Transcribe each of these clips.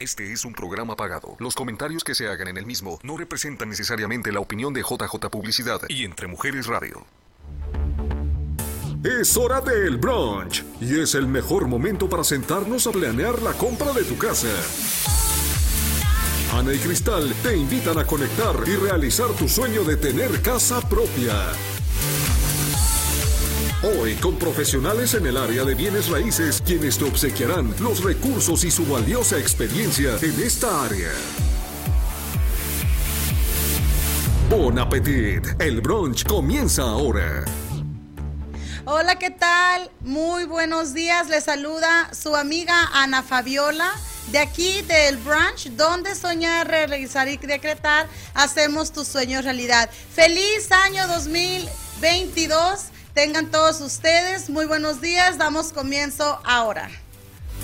Este es un programa pagado. Los comentarios que se hagan en el mismo no representan necesariamente la opinión de JJ Publicidad y Entre Mujeres Radio. Es hora del brunch y es el mejor momento para sentarnos a planear la compra de tu casa. Ana y Cristal te invitan a conectar y realizar tu sueño de tener casa propia. Hoy con profesionales en el área de bienes raíces quienes te obsequiarán los recursos y su valiosa experiencia en esta área. Bon appetit, el brunch comienza ahora. Hola, ¿qué tal? Muy buenos días. Les saluda su amiga Ana Fabiola de aquí del brunch donde soñar, realizar y decretar hacemos tus sueños realidad. Feliz año 2022 Tengan todos ustedes muy buenos días. Damos comienzo ahora.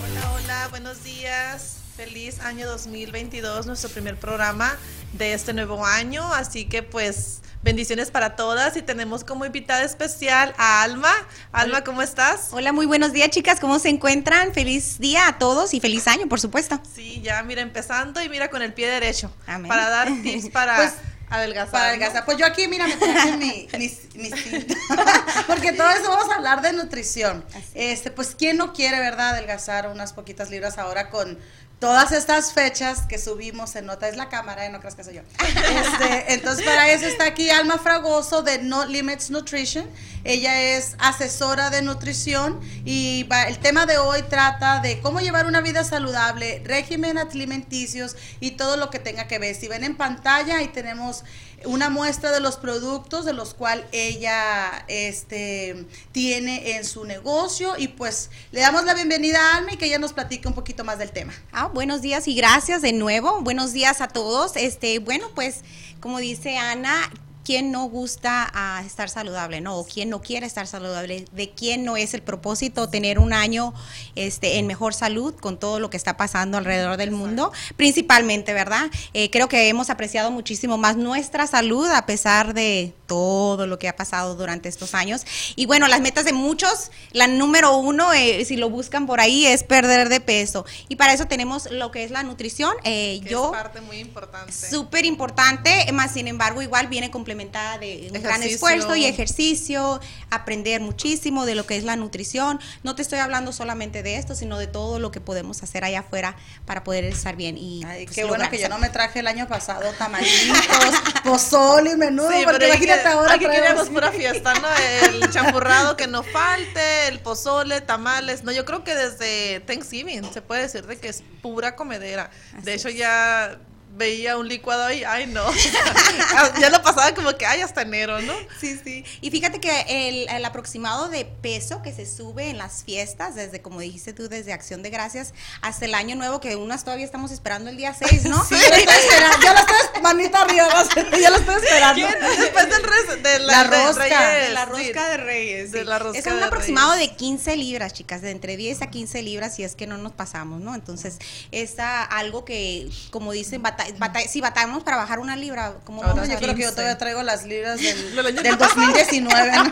Hola, hola, buenos días. Feliz año 2022, nuestro primer programa de este nuevo año. Así que pues bendiciones para todas y tenemos como invitada especial a Alma. Alma, ¿cómo estás? Hola, muy buenos días chicas, ¿cómo se encuentran? Feliz día a todos y feliz año, por supuesto. Sí, ya mira, empezando y mira con el pie derecho. Amén. Para dar tips para... Pues, Adelgazar. Para adelgazar. Pues yo aquí, mira, me traje mi, mis, mis Porque todo eso vamos a hablar de nutrición. Este, pues, ¿quién no quiere, verdad, adelgazar unas poquitas libras ahora con todas estas fechas que subimos en nota es la cámara, ¿eh? no creas que soy yo. Este, entonces, para eso está aquí Alma Fragoso de No Limits Nutrition. Ella es asesora de nutrición y el tema de hoy trata de cómo llevar una vida saludable, régimen alimenticios y todo lo que tenga que ver. Si ven en pantalla, ahí tenemos una muestra de los productos de los cuales ella este, tiene en su negocio y pues le damos la bienvenida a Alma y que ella nos platique un poquito más del tema. Ah, buenos días y gracias de nuevo. Buenos días a todos. Este, bueno, pues como dice Ana, quién no gusta a estar saludable, ¿no? O quién no quiere estar saludable, de quién no es el propósito tener un año este, en mejor salud con todo lo que está pasando alrededor del mundo, principalmente, ¿verdad? Eh, creo que hemos apreciado muchísimo más nuestra salud a pesar de todo lo que ha pasado durante estos años. Y bueno, las metas de muchos, la número uno, eh, si lo buscan por ahí, es perder de peso. Y para eso tenemos lo que es la nutrición. Eh, yo, es parte muy importante. Súper importante, más sin embargo, igual viene complementar de un gran esfuerzo y ejercicio, aprender muchísimo de lo que es la nutrición. No te estoy hablando solamente de esto, sino de todo lo que podemos hacer allá afuera para poder estar bien. Y pues, qué bueno que yo no me traje el año pasado tamalitos, pozole y menudo, porque imagínate ahora. Aquí queremos pura fiesta, ¿no? El champurrado que no falte, el pozole, tamales. No, yo creo que desde Thanksgiving se puede decir de que es pura comedera. de hecho, ya veía un licuado ahí, ay no. ya lo pasaba como que, ay, hasta enero, ¿no? Sí, sí. Y fíjate que el, aproximado de peso que se sube en las fiestas, desde, como dijiste tú, desde Acción de Gracias hasta el año nuevo, que unas todavía estamos esperando el día 6, ¿no? Sí, yo lo estoy esperando, yo lo estoy, manita arriba, yo lo estoy esperando. Después del de la, rosca. De la rosca de Reyes. De la rosca es un aproximado de 15 libras, chicas, de entre 10 a 15 libras, si es que no nos pasamos, ¿no? Entonces, es algo que, como dicen, batalla si batallamos para bajar una libra, como vamos yo creo que yo todavía traigo las libras del, del 2019.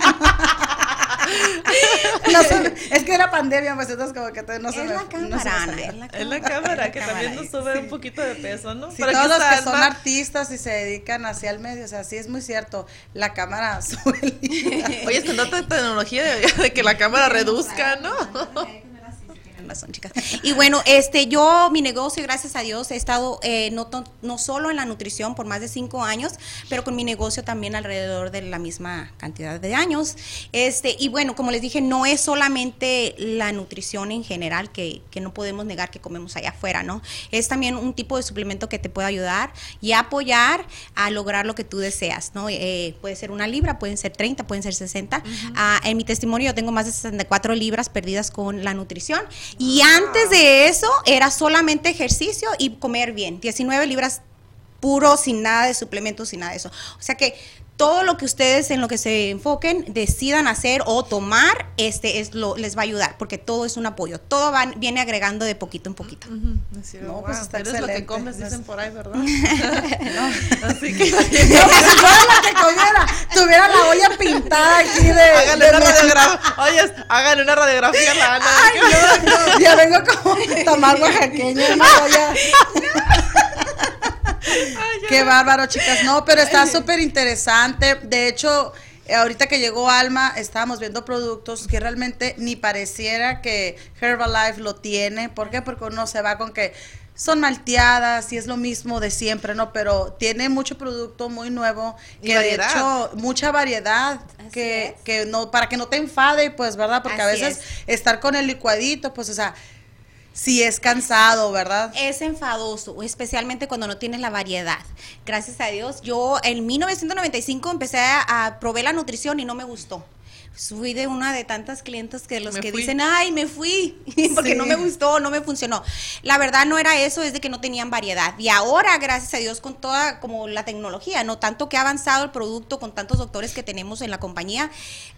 es que era pandemia, pues entonces como que no se es la cámara, es la cámara. que también nos sube un poquito de peso, ¿no? Sí, todos los que son artistas y se dedican hacia el medio, o sea, sí es muy cierto, la cámara sube. Oye, es que no tecnología de, de que la cámara reduzca, ¿no? Razón, chicas. Y bueno, este, yo, mi negocio, gracias a Dios, he estado eh, no, no solo en la nutrición por más de cinco años, pero con mi negocio también alrededor de la misma cantidad de años. Este, y bueno, como les dije, no es solamente la nutrición en general que, que no podemos negar que comemos allá afuera, ¿no? Es también un tipo de suplemento que te puede ayudar y apoyar a lograr lo que tú deseas, ¿no? Eh, puede ser una libra, pueden ser 30, pueden ser 60. Ah, en mi testimonio yo tengo más de 64 libras perdidas con la nutrición y antes de eso era solamente ejercicio y comer bien. 19 libras puro, sin nada de suplementos, sin nada de eso. O sea que todo lo que ustedes en lo que se enfoquen decidan hacer o tomar este es lo les va a ayudar porque todo es un apoyo todo va, viene agregando de poquito en poquito. No pues está eres lo que comes dicen por ahí verdad no. así que no, si fuera la que comiera tuviera la olla pintada aquí de háganle una radiografía oye háganle una radiografía a la Ana Ay, yo, ya vengo como tamal oaxaqueño una olla Qué bárbaro, chicas. No, pero está súper interesante. De hecho, eh, ahorita que llegó Alma, estábamos viendo productos que realmente ni pareciera que Herbalife lo tiene. ¿Por qué? Porque uno se va con que son malteadas y es lo mismo de siempre, ¿no? Pero tiene mucho producto muy nuevo Y que variedad. de hecho mucha variedad que, es. que no para que no te enfade, pues, ¿verdad? Porque a veces estar con el licuadito, pues, o sea, sí es cansado, ¿verdad? Es enfadoso, especialmente cuando no tienes la variedad. Gracias a Dios, yo en 1995 empecé a, a la nutrición y no me gustó. Fui de una de tantas clientes que los Me que fui. dicen, ay, me fui, porque Sí. no me gustó, no me funcionó. La verdad no era eso, es de que no tenían variedad. Y ahora, gracias a Dios, con toda como la tecnología, no tanto que ha avanzado el producto, con tantos doctores que tenemos en la compañía,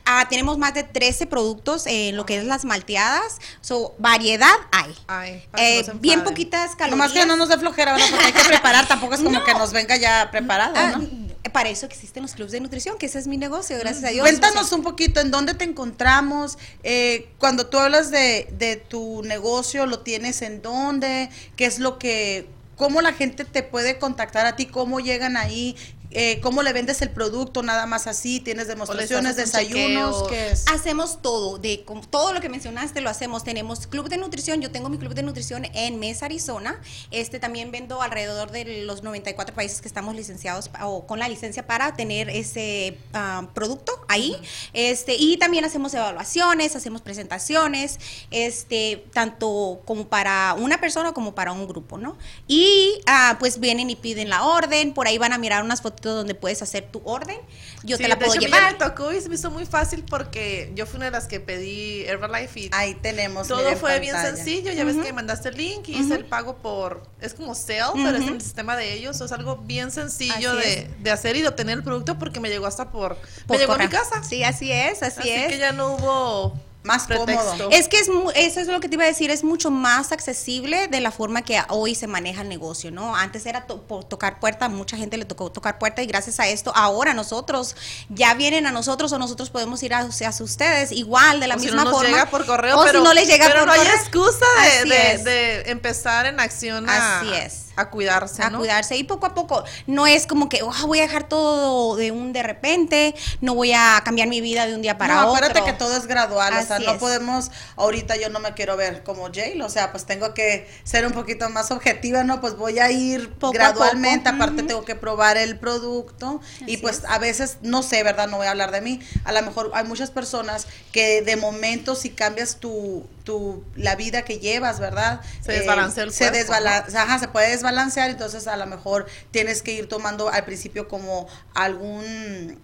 ah, tenemos más de 13 productos en lo que es las malteadas. So, variedad hay. Ay, Eh, no bien poquitas calorías. Nomás que no nos dé flojera, ¿verdad? Porque hay que preparar, tampoco es como No. que nos venga ya preparado, Ah, ¿no? Para eso existen los clubes de nutrición, que ese es mi negocio, gracias a Dios. Cuéntanos un poquito en dónde te encontramos, eh, cuando tú hablas de, de tu negocio, ¿lo tienes en dónde? ¿Qué es lo que, cómo la gente te puede contactar a ti? ¿Cómo llegan ahí? Eh, ¿Cómo le vendes el producto? Nada más así, tienes demostraciones, desayunos, chequeo. ¿qué es? Hacemos todo, de con todo lo que mencionaste lo hacemos. Tenemos club de nutrición, yo tengo mi club de nutrición en Mesa, Arizona. Este también vendo alrededor de los 94 países que estamos licenciados o con la licencia para tener ese ah, producto ahí. Este y también hacemos evaluaciones, hacemos presentaciones, este tanto como para una persona como para un grupo, ¿no? Y ah, pues vienen y piden la orden, por ahí van a mirar unas fotos donde puedes hacer tu orden. Yo Sí, te la puedo hecho, llevar. me tocó y se me hizo muy fácil porque yo fui una de las que pedí Herbalife y Ahí tenemos. todo fue bien sencillo. Ya ves que mandaste el link y hice el pago por. Es como sale, pero es el sistema de ellos. Es algo bien sencillo de, de hacer y de obtener el producto porque me llegó hasta por. Por me llegó a mi casa. Sí, así es, así, Así es. que ya no hubo. Más pretexto. cómodo. Es que es eso es lo que te iba a decir, es mucho más accesible de la forma que hoy se maneja el negocio, ¿no? Antes era to- por tocar puerta, mucha gente le tocó tocar puerta y gracias a esto ahora nosotros ya vienen a nosotros o nosotros podemos ir hacia sus ustedes igual de la o si misma no nos forma. llega por correo, o pero, si no les llega pero por no hay excusa de, empezar en acción a, Así es. A cuidarse, a ¿no? cuidarse y poco a poco no es como que "Ah, voy a dejar todo de un de repente no voy a cambiar mi vida de un día para no, otro acuérdate que todo es gradual, o sea, no es. podemos, ahorita yo no me quiero ver como Jay, o sea, pues tengo que ser un poquito más objetiva, ¿no? Pues voy a ir Poco a gradualmente, poco, aparte tengo que probar el producto y pues es. a veces, no sé, ¿verdad? No voy a hablar de mí, a lo mejor hay muchas personas que de momento si cambias tu, tu la vida que llevas, ¿verdad? Se desbalancea el se cuerpo, desbalancea, ajá, se puede desbalancear, entonces a lo mejor tienes que ir tomando al principio como algún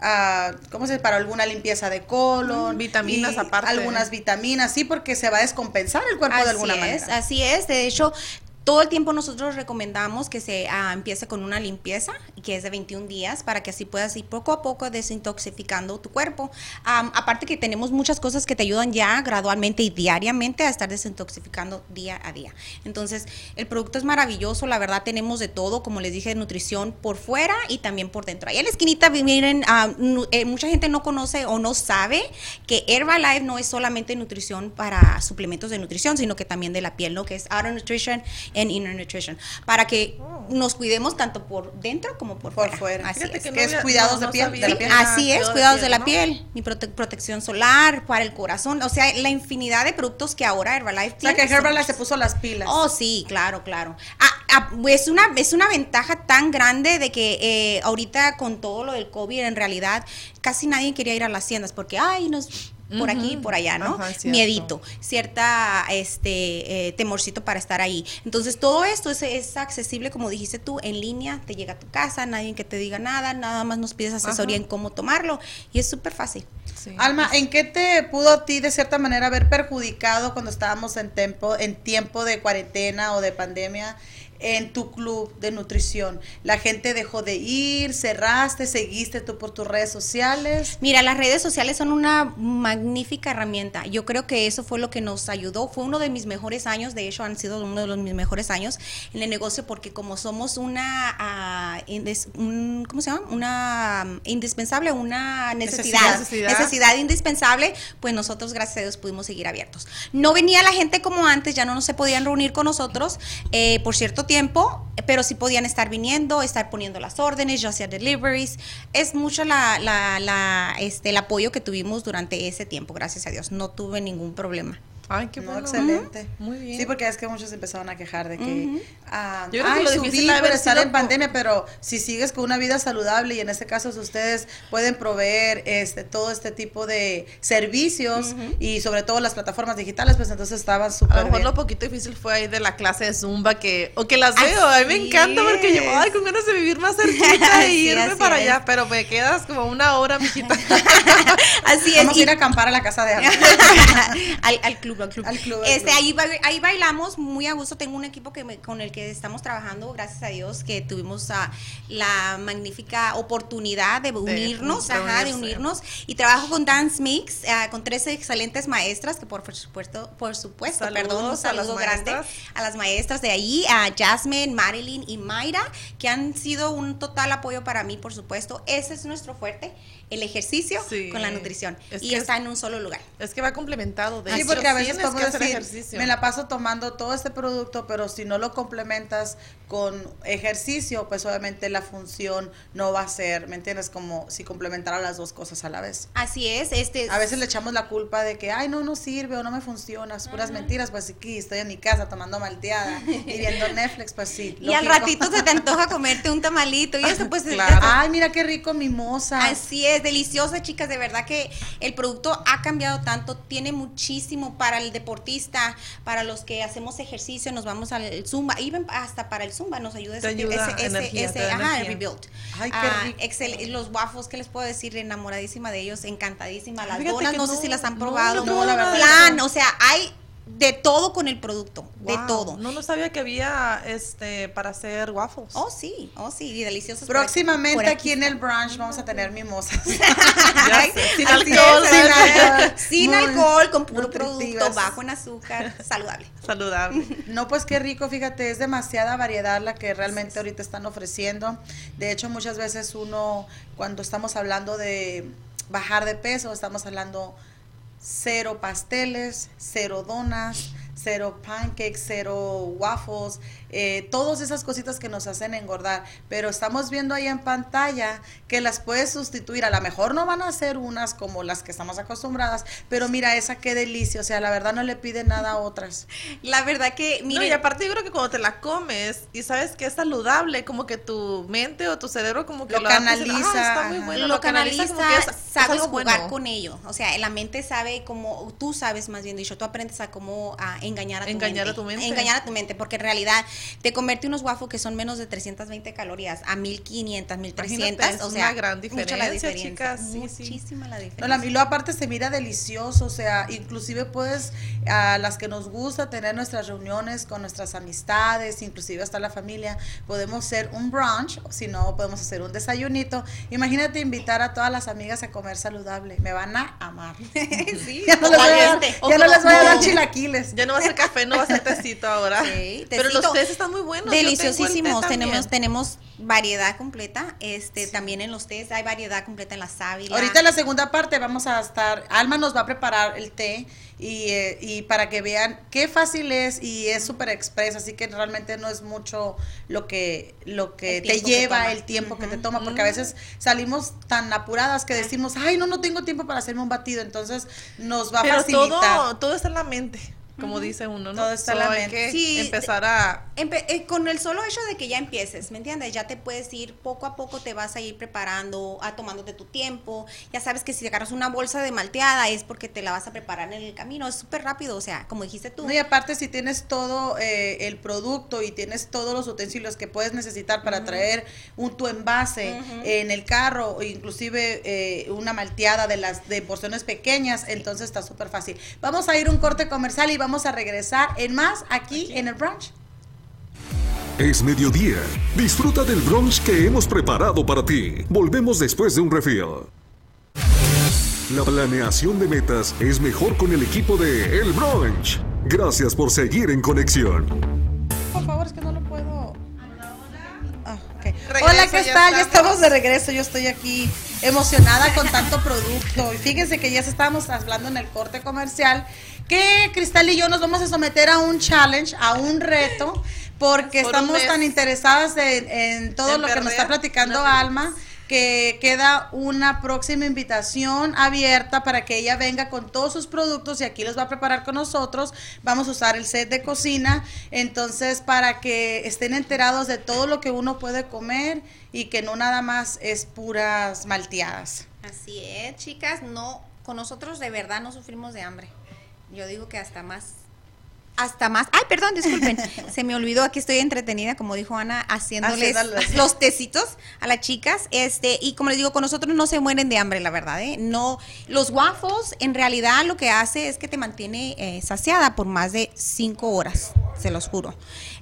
ah, ¿cómo se dice? Para alguna limpieza de colon. Mm, vitaminas aparte. Algunas vitaminas, sí, porque se va a descompensar el cuerpo de alguna es, manera. Así es, de hecho, todo el tiempo nosotros recomendamos que se ah, empiece con una limpieza, que es de 21 días, para que así puedas ir poco a poco desintoxicando tu cuerpo. Aparte que tenemos muchas cosas que te ayudan ya gradualmente y diariamente a estar desintoxicando día a día. Entonces, el producto es maravilloso, la verdad tenemos de todo, como les dije, nutrición por fuera y también por dentro. Ahí en la esquinita, miren, ah, eh, mucha gente no conoce o no sabe que Herbalife no es solamente nutrición para suplementos de nutrición, sino que también de la piel, ¿no? Que es Outer Nutrition and Inner Nutrition. Para que nos cuidemos tanto por dentro como por, Por fuera. fuera. Así Fíjate es. que es cuidados no- de no piel, de la piel. así es, cuidado cuidados de la ¿no? piel, mi prote- protección solar, para el corazón, o sea, la infinidad de productos que ahora Herbalife O sea, tiene. que Herbalife se puso las pilas. Oh, sí, claro, claro. Ah, ah, es, una, es una ventaja tan grande de que eh, ahorita con todo lo del COVID, en realidad, casi nadie quería ir a las tiendas porque, ay, nos por aquí y por allá, ¿no? Ajá. Miedito, cierta este eh, temorcito para estar ahí. Entonces, todo esto es, es accesible, como dijiste tú, en línea, te llega a tu casa, nadie que te diga nada, nada más nos pides asesoría Ajá. en cómo tomarlo y es súper fácil. Sí. Alma, ¿en qué te pudo a ti de cierta manera haber perjudicado cuando estábamos en tiempo, en tiempo de cuarentena o de pandemia en tu club de nutrición? ¿La gente dejó de ir, cerraste, seguiste tú por tus redes sociales? Mira, las redes sociales son una magnífica herramienta. Yo creo que eso fue lo que nos ayudó. Fue uno de mis mejores años, de hecho han sido uno de los mis mejores años en el negocio porque como somos una, indes- un- ¿cómo se llama? Una um, indispensable, una necesidad, Necesidad. necesidad indispensable, pues nosotros gracias a Dios pudimos seguir abiertos. No venía la gente como antes, ya no se podían reunir con nosotros eh, por cierto tiempo pero sí podían estar viniendo, estar poniendo las órdenes, yo hacía deliveries. Es mucho la, la, la, este, el apoyo que tuvimos durante ese tiempo, gracias a Dios. No tuve ningún problema. Ay, qué No, bueno. excelente. Muy bien. Sí, porque es que muchos empezaron a quejar de que, ah, Yo creo que ay, lo subí por estar en pandemia, pero si sigues con una vida saludable y en este caso ustedes pueden proveer este todo este tipo de servicios y sobre todo las plataformas digitales, pues entonces estaban A súper lo mejor bien. lo poquito difícil fue ahí de la clase de Zumba que, o que las Así veo, a mí me encanta porque yo, ay, con ganas de vivir más cerquita y irme para es. allá, pero me quedas como una hora, mijita. Así es. Vamos a ir a acampar a la casa de al, al club, al club. Al club, al este, club. Ahí, ahí bailamos muy a gusto. Tengo un equipo que me- con el que estamos trabajando, gracias a Dios, que tuvimos ah, la magnífica oportunidad de unirnos, de ajá, de unirse. unirnos. Y trabajo con Dance Mix, ah, con tres excelentes maestras, que por supuesto, por supuesto, Saludos perdón, un a saludo grande maestras. a las maestras de ahí, a Jasmine, Marilyn y Mayra, que han sido un total apoyo para mí, por supuesto. Ese es nuestro fuerte, el ejercicio Sí. con la nutrición. Es y está es- en un solo lugar. Es que va complementado. De Sí, porque a veces tienes podemos que hacer decir, ejercicio. me la paso tomando todo este producto, pero si no lo complementas con ejercicio, pues obviamente la función no va a ser, ¿me entiendes? Como si complementara las dos cosas a la vez. Así es, este A veces le echamos la culpa de que, ay, no, no sirve o no me funciona, es puras mentiras, pues aquí estoy en mi casa tomando malteada y viendo Netflix, pues sí. y al ratito se te antoja comerte un tamalito y eso pues Claro. Ay, mira qué rico mimosa. Así es, deliciosa, chicas. De verdad que el producto ha cambiado tanto, tiene muchísimo para el deportista, para los que hacemos ejercicio, nos vamos al Zumba, even hasta para el Zumba nos ayuda ese, ayuda, ese, ese, energía, te ese- da ajá, el rebuild. Ay, qué Ah, rico. excel- los waffles, ¿qué les puedo decir? Enamoradísima de ellos, encantadísima. Las Fíjate donas, que no, sé si las han probado. no, la verdad no. o sea, hay de todo con el producto, de todo. No, no sabía que había este para hacer waffles. Oh, sí, oh, sí, y deliciosos. por Próximamente por aquí en el brunch vamos a tener mimosas. Sin alcohol, sin alcohol. Sin Muy alcohol, con puro producto, bajo en azúcar, saludable. Saludable. No, pues qué rico, fíjate, es demasiada variedad la que realmente ahorita están ofreciendo. De hecho, muchas veces uno, cuando estamos hablando de bajar de peso, estamos hablando cero pasteles, cero donas, cero pancakes, cero waffles, eh, todas esas cositas que nos hacen engordar. Pero estamos viendo ahí en pantalla que las puedes sustituir. A lo mejor no van a ser unas como las que estamos acostumbradas, pero mira esa qué delicia. O sea, la verdad no le pide nada a otras. La verdad que, No, mire, y aparte yo creo que cuando te la comes y sabes que es saludable, como que tu mente o tu cerebro como que Lo canaliza, "Ah, está muy ajá. bueno", lo canaliza, como que es- es sabes jugar bueno. con ello. O sea, la mente sabe cómo, tú sabes más bien dicho, tú aprendes a cómo a engañar a tu Engañar mente. a tu mente. Engañar a tu mente, porque en realidad te convierte unos waffles que son menos de 320 calorías a 1500, 1300. Imagínate, es o sea, una gran mucha la diferencia, diferencia, chicas, sí, sí. Muchísima la No, diferencia. la, y luego aparte se mira delicioso, o sea, inclusive pues a las que nos gusta tener nuestras reuniones con nuestras amistades, inclusive hasta la familia, podemos hacer un brunch, o si no, podemos hacer un desayunito. Imagínate invitar a todas las amigas a comer saludable, me van a amar. sí, ya no les voy a ya no les voy a dar chilaquiles. Ya no va a ser café, no va a ser tecito ahora. Sí, Pero los tés están muy buenos. Deliciosísimos. Tenemos, tenemos variedad completa. Este, también en los tés hay variedad completa en la sábila. Ahorita en la segunda parte vamos a estar, Alma nos va a preparar el té y, eh, y para que vean qué fácil es y es súper express, así que realmente no es mucho lo que, lo que te que lleva, el tiempo que te toma, porque a veces salimos tan apuradas que decimos, ay, no, no tengo tiempo para hacerme un batido, entonces nos va a Pero facilitar. todo, todo está en la mente, como dice uno, ¿no? Todo está So, la mente. que Sí, empezar a... Empe- eh, con el solo hecho de que ya empieces, ¿me entiendes? Ya te puedes ir poco a poco, te vas a ir preparando, a tomándote tu tiempo. Ya sabes que si agarras una bolsa de malteada es porque te la vas a preparar en el camino. Es súper rápido, o sea, como dijiste tú. No, y aparte si tienes todo eh, el producto y tienes todos los utensilios que puedes necesitar para traer un tu envase Ujú. en el carro inclusive eh, una malteada de las de porciones pequeñas, entonces está súper fácil. Vamos a ir un corte comercial y vamos a regresar en más aquí, en el brunch. Es mediodía. Disfruta del brunch que hemos preparado para ti. Volvemos después de un refill. La planeación de metas es mejor con el equipo de El Brunch. Gracias por seguir en conexión. Por favor, es que no lo puedo. Ah, ok. Regreso, Hola, ¿qué tal? Ya estamos de regreso. Yo estoy aquí emocionada con tanto producto. Y fíjense que ya estábamos hablando en el corte comercial que Cristal y yo nos vamos a someter a un challenge, a un reto, porque Por estamos tan interesadas en, en todo lo que nos está platicando Alma que queda una próxima invitación abierta para que ella venga con todos sus productos y aquí los va a preparar con nosotros. Vamos a usar el set de cocina, entonces para que estén enterados de todo lo que uno puede comer y que no nada más es puras malteadas. Así es, chicas, no, con nosotros de verdad no sufrimos de hambre. Yo digo que hasta más, hasta más. Ay, perdón, disculpen, se me olvidó, aquí estoy entretenida, como dijo Ana, haciéndoles los tecitos a las chicas, este, y como les digo, con nosotros no se mueren de hambre, la verdad, ¿eh? No, los waffles en realidad lo que hace es que te mantiene eh, saciada por más de cinco horas, se los juro.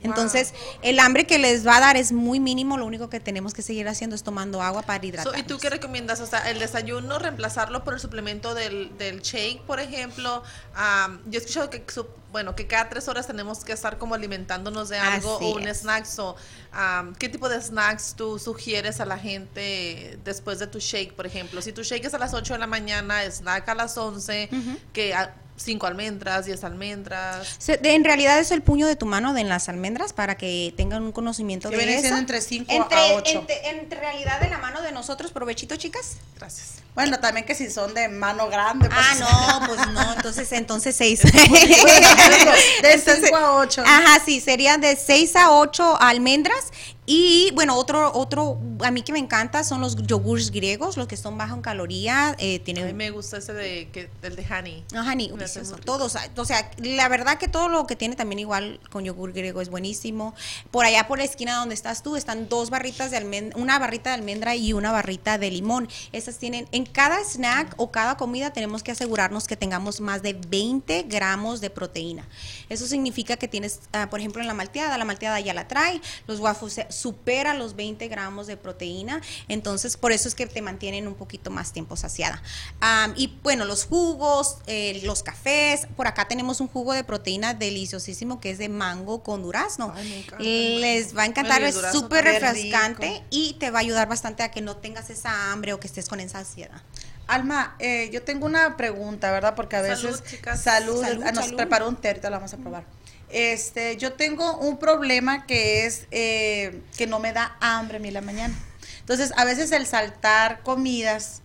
Entonces, el hambre que les va a dar es muy mínimo, lo único que tenemos que seguir haciendo es tomando agua para So, hidratarnos. ¿Y tú qué recomiendas? O sea, el desayuno, reemplazarlo por el suplemento del, del shake, por ejemplo. Am, yo he escuchado que, bueno, que cada tres horas tenemos que estar como alimentándonos de algo Así o un es. snack. So, am, ¿Qué tipo de snacks tú sugieres a la gente después de tu shake, por ejemplo? Si tu shake es a las 8 de la mañana, snack a las 11, que a, 5 almendras, 10 almendras. Se- de- en realidad es el puño de tu mano de en las almendras para que tengan un conocimiento Que de viene siendo entre cinco a Entre- ocho. entre- en realidad de la mano de nosotros, provechito, chicas. Gracias. Bueno, también que si son de mano grande. pues, Ah, no, pues no, entonces entonces seis. de Entonces, 5 a 8. Ajá, sí, serían de 6 a 8 almendras. Y bueno, otro, otro, a mí que me encanta son los yogures griegos, los que son bajo en caloría, eh, A mí tienen me gusta ese de, que, el de honey. Delicioso, muy rico. todos, o sea, la verdad que todo lo que tiene también igual con yogur griego es buenísimo. Por allá por la esquina donde estás tú están dos barritas de almendra, una barrita de almendra y una barrita de limón. Esas tienen, en cada snack o cada comida tenemos que asegurarnos que tengamos más de 20 gramos de proteína. Eso significa que tienes, ah, por ejemplo, en la malteada, la malteada ya la trae, los waffles supera los 20 gramos de proteína, entonces por eso es que te mantienen un poquito más tiempo saciada. Am, y bueno, los jugos, eh, los cafés, por acá tenemos un jugo de proteína deliciosísimo que es de mango con durazno. Ay, el Les va a encantar, es súper refrescante rico. y te va a ayudar bastante a que no tengas esa hambre o que estés con esa ansiedad. Alma, eh, yo tengo una pregunta, ¿verdad? Porque a veces Salud, chicas. salud, Salud, ah, nos salud. preparó un té, ahorita lo vamos a probar. Este, yo tengo un problema que es eh, que no me da hambre a la mañana. Entonces, a veces el saltar comidas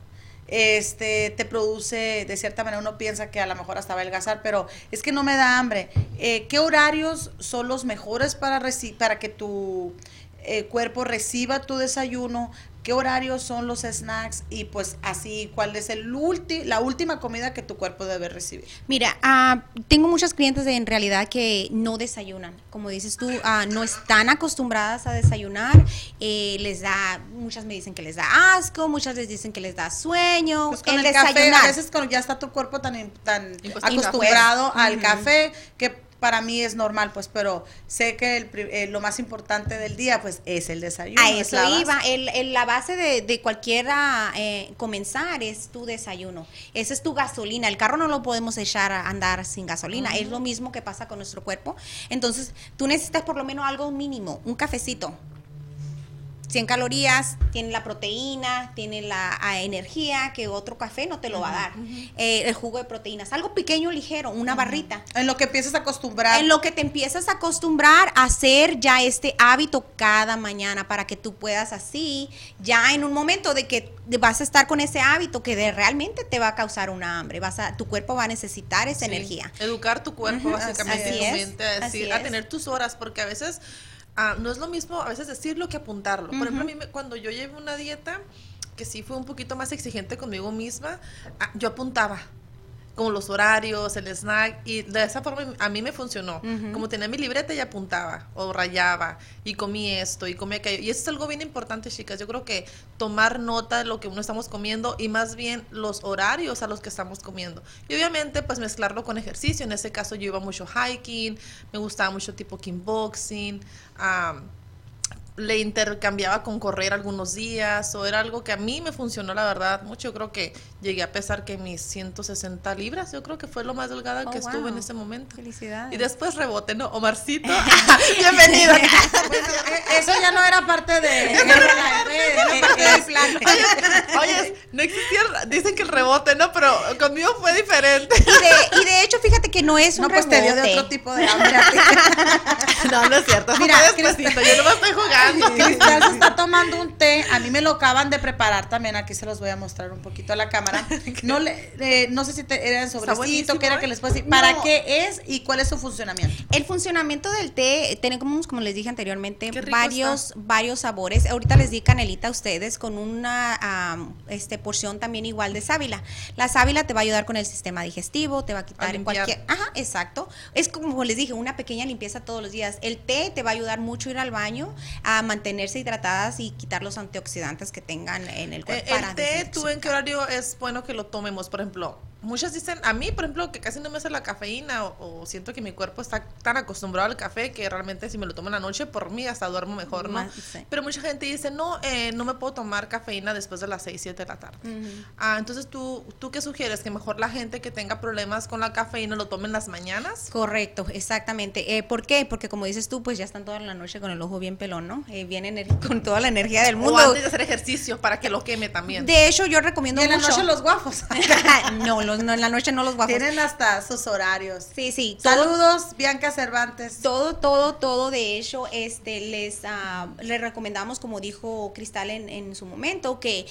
este te produce, de cierta manera uno piensa que a lo mejor hasta va a adelgazar, pero es que no me da hambre. Eh, ¿Qué horarios son los mejores para, para que tu eh, cuerpo reciba tu desayuno? ¿Qué horarios son los snacks? Y pues así, ¿cuál es el ulti la última comida que tu cuerpo debe recibir? Mira, ah, tengo muchas clientes de- en realidad que no desayunan. Como dices tú, ah, no están acostumbradas a desayunar. eh, les da, muchas me dicen que les da asco, muchas les dicen que les da sueño. Pues con el, el, café, a veces cuando ya está tu cuerpo tan, tan Acostumbrado. al café que para mí es normal, pues, pero sé que el eh, lo más importante del día, pues, es el desayuno. A es eso la base. iba. El, el- la base de, de cualquiera eh, comenzar es tu desayuno. Esa es tu gasolina. El carro no lo podemos echar a andar sin gasolina. Es lo mismo que pasa con nuestro cuerpo. Entonces, tú necesitas por lo menos algo mínimo, un cafecito. 100 calorías, tiene la proteína, tiene la ah, energía que otro café no te lo va a dar. Eh, el jugo de proteínas, algo pequeño, ligero, una barrita. En lo que empiezas a acostumbrar. En lo que te empiezas a acostumbrar a hacer ya este hábito cada mañana para que tú puedas así, ya en un momento de que vas a estar con ese hábito que de realmente te va a causar una hambre, vas a, tu cuerpo va a necesitar esa Sí. energía. Educar tu cuerpo, básicamente, tu mente, a, decir, tener tus horas, porque a veces ah, no es lo mismo a veces decirlo que apuntarlo. Por ejemplo, a mí me- cuando yo llevé una dieta que sí fue un poquito más exigente conmigo misma, ah, yo apuntaba como los horarios, el snack, y de esa forma a mí me funcionó. Como tenía mi libreta y apuntaba, o rayaba, y comí esto, y comí aquello. Y eso es algo bien importante, chicas. Yo creo que tomar nota de lo que uno estamos comiendo y más bien los horarios a los que estamos comiendo. Y obviamente, pues mezclarlo con ejercicio. En ese caso, yo iba mucho hiking, me gustaba mucho tipo kickboxing, am, le intercambiaba con correr algunos días, o era algo que a mí me funcionó, la verdad, mucho. Yo creo que llegué a pesar que mis 160 libras, yo creo que fue lo más delgada Oh, que estuve en wow. ese momento. Felicidades. Y después rebote, ¿no? Omarcito, bienvenido. Bueno, eh, eso ya no era parte de. Oye, no existía, dicen que el rebote, ¿no? Pero conmigo fue diferente. Y de, y de hecho, fíjate que no es un No, pues te dio de rebote. otro tipo de hambre. No, no es cierto. Mira, yo no me estoy jugando. Cristal se está tomando un té. A mí me lo acaban de preparar también. Aquí se los voy a mostrar un poquito a la cámara. No le, eh, no sé si te, era en sobrecito, qué era ¿eh? que les puedo decir. ¿Para No. qué es y cuál es su funcionamiento? El funcionamiento del té, tenemos, como les dije anteriormente, varios, varios sabores. Ahorita les di canelita a ustedes con una am, este, porción también igual de sábila. La sábila te va a ayudar con el sistema digestivo, te va a quitar limpiar. cualquier... Ajá, exacto. Es como les dije, una pequeña limpieza todos los días. El té te va a ayudar mucho a ir al baño, a mantenerse hidratadas y quitar los antioxidantes que tengan en el Eh, cuerpo. para el té, ¿tú en qué horario es bueno que lo tomemos? Por ejemplo, muchas dicen, a mí, por ejemplo, que casi no me hace la cafeína o, o siento que mi cuerpo está tan acostumbrado al café que realmente si me lo tomo en la noche, por mí hasta duermo mejor, ¿no? Sí. Pero mucha gente dice, no, eh, no me puedo tomar cafeína después de las 6, 7 de la tarde. Ah, entonces, ¿tú, ¿tú qué sugieres? ¿Que mejor la gente que tenga problemas con la cafeína lo tome en las mañanas? Correcto, exactamente. Eh, ¿Por qué? Porque como dices tú, pues ya están toda la noche con el ojo bien pelón, ¿no? Eh, bien con toda la energía del O mundo. antes de hacer ejercicio para que lo queme también. De hecho, yo recomiendo Y en la noche los guapos. no, los- no, en la noche no los guapos. Tienen hasta sus horarios. Sí, sí. Todo, Saludos, Bianca Cervantes. todo, todo, todo. De hecho, este, les, ah, les recomendamos, como dijo Cristal en, en su momento, que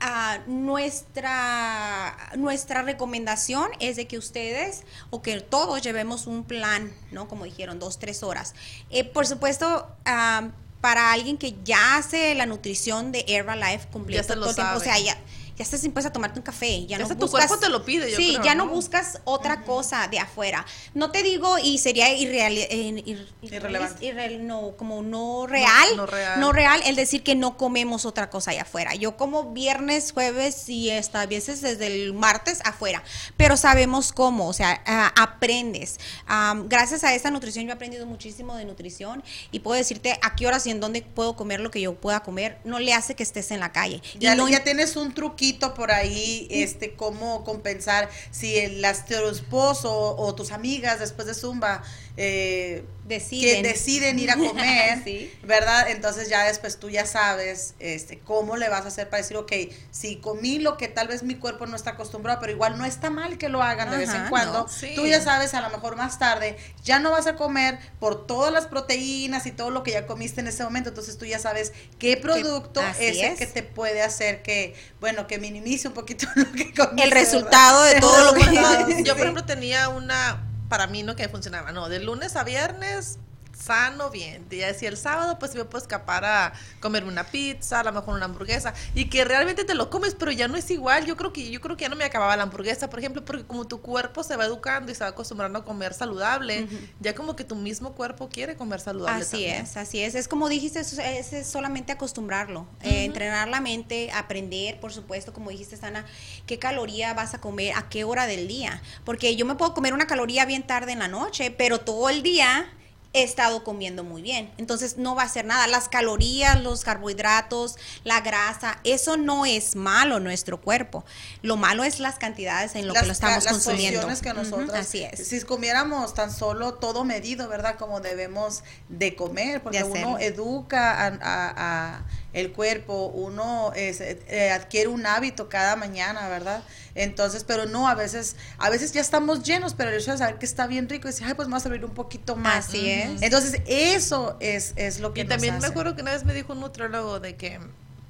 ah, nuestra, nuestra recomendación es de que ustedes o que todos llevemos un plan, ¿no? Como dijeron, dos, tres horas. Eh, por supuesto, ah, para alguien que ya hace la nutrición de Herbalife completo Ya se lo todo el tiempo, o sea, ya, ya estás impuesta a tomarte un café, ya, Ya no hasta tu buscas, cuerpo te lo pide, yo Sí, creo, ya no ¿no? buscas otra cosa de afuera. No te digo y sería irreal, eh, ir- Irrelevante. irre- no, como no real, no real. no real el decir que no comemos otra cosa allá afuera. Yo como viernes, jueves y hasta a veces desde el martes afuera, pero sabemos cómo, o sea, ah, aprendes. Am, gracias a esta nutrición yo he aprendido muchísimo de nutrición y puedo decirte a qué horas y en dónde puedo comer lo que yo pueda comer. No le hace que estés en la calle. Ya, y no ya tienes un truquito por ahí, este, cómo compensar si el, las, esposo o tus amigas después de Zumba eh, Deciden. que deciden ir a comer, Sí. ¿verdad? Entonces ya después tú ya sabes este, cómo le vas a hacer para decir, ok, si comí lo que tal vez mi cuerpo no está acostumbrado, pero igual no está mal que lo hagan de vez en cuando, no, sí. tú ya sabes a lo mejor más tarde, ya no vas a comer por todas las proteínas y todo lo que ya comiste en ese momento, entonces tú ya sabes qué producto es el que te puede hacer que, bueno, que minimice un poquito lo que comiste. el ¿verdad? resultado de todo lo que Yo, por ejemplo, tenía una, para mí, no que funcionaba, no, de lunes a viernes, sano, bien. Y si el sábado, pues me puedo escapar a comerme una pizza, a lo mejor una hamburguesa, y que realmente te lo comes, pero ya no es igual. Yo creo que yo creo que ya no me acababa la hamburguesa, por ejemplo, porque como tu cuerpo se va educando y se va acostumbrando a comer saludable, ya como que tu mismo cuerpo quiere comer saludable. Así también. es, así es. Es como dijiste, es, es- es solamente acostumbrarlo, eh, entrenar la mente, aprender, por supuesto, como dijiste, Sana, qué caloría vas a comer, a qué hora del día. Porque yo me puedo comer una caloría bien tarde en la noche, pero todo el día he estado comiendo muy bien. Entonces no va a ser nada. Las calorías, los carbohidratos, la grasa, eso no es malo en nuestro cuerpo. Lo malo es las cantidades en lo que lo estamos las consumiendo. que así es. si comiéramos tan solo todo medido, ¿verdad? Como debemos de comer, porque De uno educa a, a- a el cuerpo, uno es, eh, adquiere un hábito cada mañana, ¿verdad? Entonces, pero no, a veces, a veces ya estamos llenos, pero el hecho de saber que está bien rico y decir, ay, pues me va a servir un poquito más. Así es. Entonces, eso es, es lo que Y nos también me acuerdo que una vez me dijo un nutriólogo de que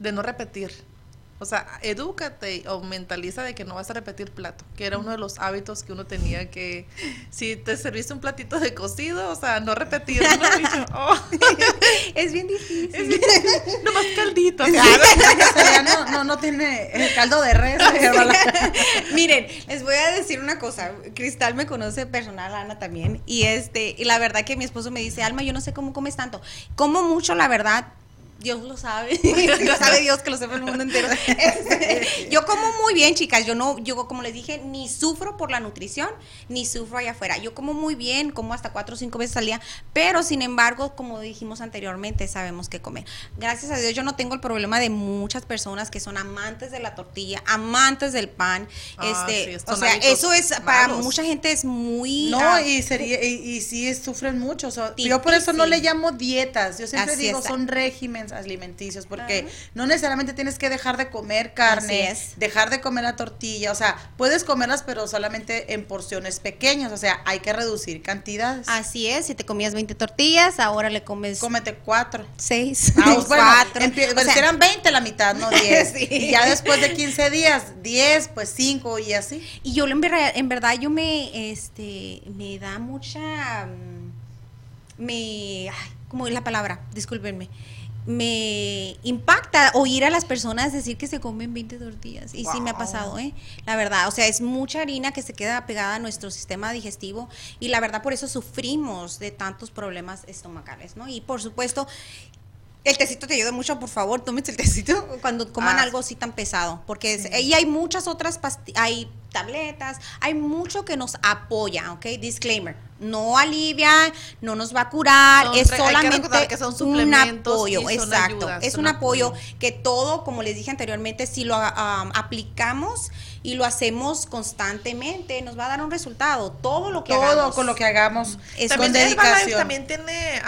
de no repetir. O sea, edúcate o mentaliza de que no vas a repetir plato, que era uno de los hábitos que uno tenía que, si te serviste un platito de cocido, o sea, no repetir, ¿no? Y yo, oh, Es bien difícil. es bien, nomás caldito. O sea, ya no, no, no tiene el caldo de res. ¿verdad? Miren, les voy a decir una cosa. Cristal me conoce personal, Ana también. Y este, y la verdad que mi esposo me dice, Alma, yo no sé cómo comes tanto. Como mucho, la verdad. Dios lo sabe, lo sabe Dios que lo sepa el mundo entero. Este, yo como muy bien, chicas. Yo no, yo como les dije, ni sufro por la nutrición, ni sufro allá afuera. Yo como muy bien, como hasta cuatro o cinco veces al día, pero sin embargo, como dijimos anteriormente, sabemos qué comer. Gracias a Dios, yo no tengo el problema de muchas personas que son amantes de la tortilla, amantes del pan. Ah, este, sí, o sea, eso es para malos. mucha gente es muy No, ah, y sería y, y sí sufren mucho. o sea, yo por eso no le llamo dietas. Yo siempre Así digo son régimen alimenticios, porque no necesariamente tienes que dejar de comer carne, dejar de comer la tortilla, o sea, puedes comerlas pero solamente en porciones pequeñas, o sea, hay que reducir cantidades. Así es, si te comías 20 tortillas, ahora le comes Cómete cuatro. 6, Ah, bueno, 4. empie- bueno, si eran 20 la mitad, no 10. Sí. Y ya después de 15 días, 10, pues 5 y así. Y yo en verdad, en verdad yo me, este, me da mucha, mm, me, ay, ¿cómo es la palabra? Discúlpenme. Me impacta oír a las personas decir que se comen 20 tortillas. Y sí me ha pasado, ¿eh? La verdad, o sea, es mucha harina que se queda pegada a nuestro sistema digestivo y la verdad por eso sufrimos de tantos problemas estomacales, ¿no? Y por supuesto, el tecito te ayuda mucho, por favor, tómense el tecito cuando coman Ah, algo así tan pesado, porque es- y hay muchas otras pastillas, hay tabletas, hay mucho que nos apoya, ¿ok? Disclaimer, no alivia, no nos va a curar, Son es solamente que son un apoyo, exacto, ayudas, es un apoyo apoyo. que todo, como les dije anteriormente, si lo ah, aplicamos y lo hacemos constantemente, nos va a dar un resultado, todo lo que Todo hagamos. con lo que hagamos Es con También Herbalife dedicación. también tiene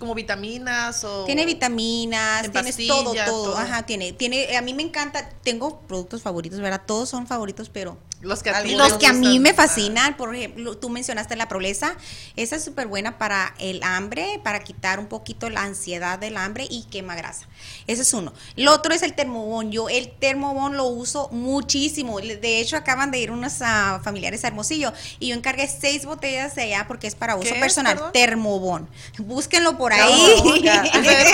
como vitaminas o... Tiene vitaminas, en tienes todo, todo, todo. Ajá, tiene, tiene, a mí me encanta, tengo productos favoritos, ¿verdad? Todos son favoritos, pero Los que a ti los que a mí me fascinan, por ejemplo, tú mencionaste la proleza, esa es súper buena para el hambre, para quitar un poquito la ansiedad del hambre y quema grasa. Ese es uno. El otro es el termobón. Yo el termobón lo uso muchísimo. De hecho, acaban de ir unos ah, familiares a Hermosillo y yo encargué seis botellas de allá porque es para uso ¿Qué es, personal. perdón? Termobón. Búsquenlo por No, ahí. ¿Es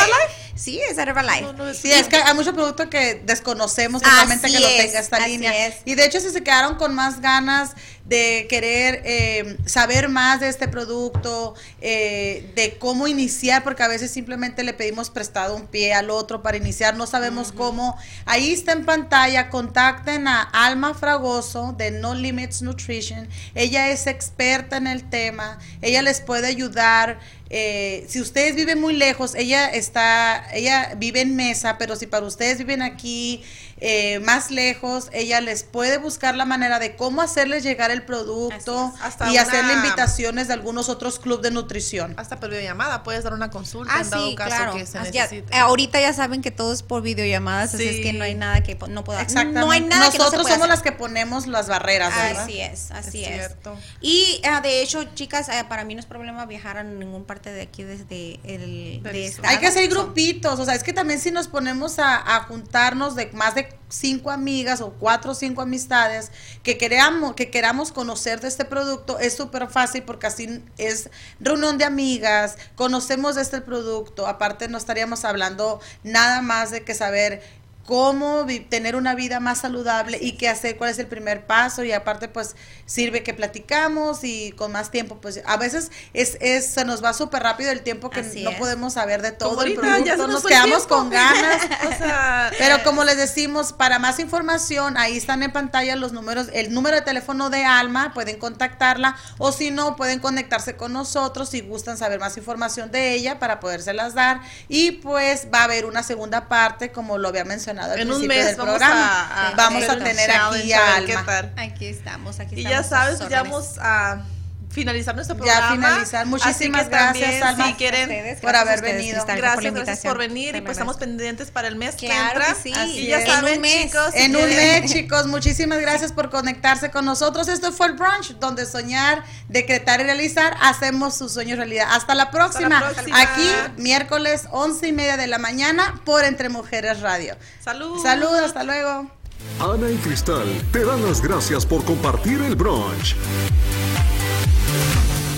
sí, es Herbalife. No, no es- Sí, es que hay mucho producto que desconocemos Así totalmente que lo es, tenga esta así línea. es. Y de hecho, si se quedaron con más ganas de querer eh, saber más de este producto, eh, de cómo iniciar, porque a veces simplemente le pedimos prestado un pie al otro para iniciar, no sabemos cómo. Ahí está en pantalla, contacten a Alma Fragoso de No Limits Nutrition. Ella es experta en el tema, ella les puede ayudar. Eh, si ustedes viven muy lejos, ella está, ella vive en Mesa, pero si para ustedes viven aquí eh, más lejos, ella les puede buscar la manera de cómo hacerles llegar el producto y hacerle invitaciones de algunos otros clubes de nutrición. Hasta por videollamada puedes dar una consulta Ah, en dado sí, caso claro. que se ya- necesite. ahorita ya saben que todo es por videollamadas, así es Sí. que no hay nada que no pueda Exactamente. No hay nada que no se Nosotros somos hacer. las que ponemos las barreras, ¿verdad? Así es, así Es es. cierto. Y ah, de hecho, chicas, eh, para mí no es problema viajar a ningún parte de aquí desde el de. Hay que hacer grupitos, o sea, es que también si nos ponemos a, a juntarnos de más de cinco amigas o cuatro o cinco amistades que queramos, que queramos conocer de este producto, es súper fácil porque así es reunión de amigas, conocemos de este producto, aparte no estaríamos hablando nada más de que saber cómo tener una vida más saludable y qué hacer, cuál es el primer paso y aparte pues sirve que platicamos y con más tiempo pues a veces es, es se nos va súper rápido el tiempo que Así no es. podemos saber de todo Como el ya producto, nos quedamos tiempo. con ganas. o sea, Pero como les decimos, para más información, ahí están en pantalla los números, el número de teléfono de Alma, pueden contactarla o si no, pueden conectarse con nosotros si gustan saber más información de ella para podérselas dar. Y pues va a haber una segunda parte, como lo había mencionado al en un mes del vamos programa. a, a vamos a tener aquí a Alma. Aquí estamos, aquí Y estamos. ya sabes, ya vamos a finalizar nuestro Ya programa. finalizar. Así Muchísimas que gracias, Alma. Si quieren, Ustedes, por haber ustedes, venido. Cristal, gracias, por la gracias por venir y pues estamos pendientes para el mes que Claro entra. que sí. Y Así ya es. saben, En un mes. chicos. si En un mes, chicos, muchísimas gracias por conectarse con nosotros. Esto fue el brunch, donde soñar, decretar y realizar, hacemos sus sueños realidad. Hasta la próxima. próxima. Aquí, miércoles, once y media de la mañana, por Entre Mujeres Radio. Salud. Saludos, hasta luego. Ana y Cristal te dan las gracias por compartir el brunch.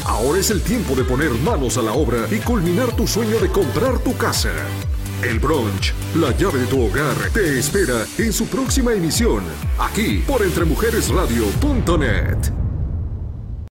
Ahora es el tiempo de poner manos a la obra y culminar tu sueño de comprar tu casa. El brunch, la llave de tu hogar, te espera en su próxima emisión, aquí por entremujeresradio.net.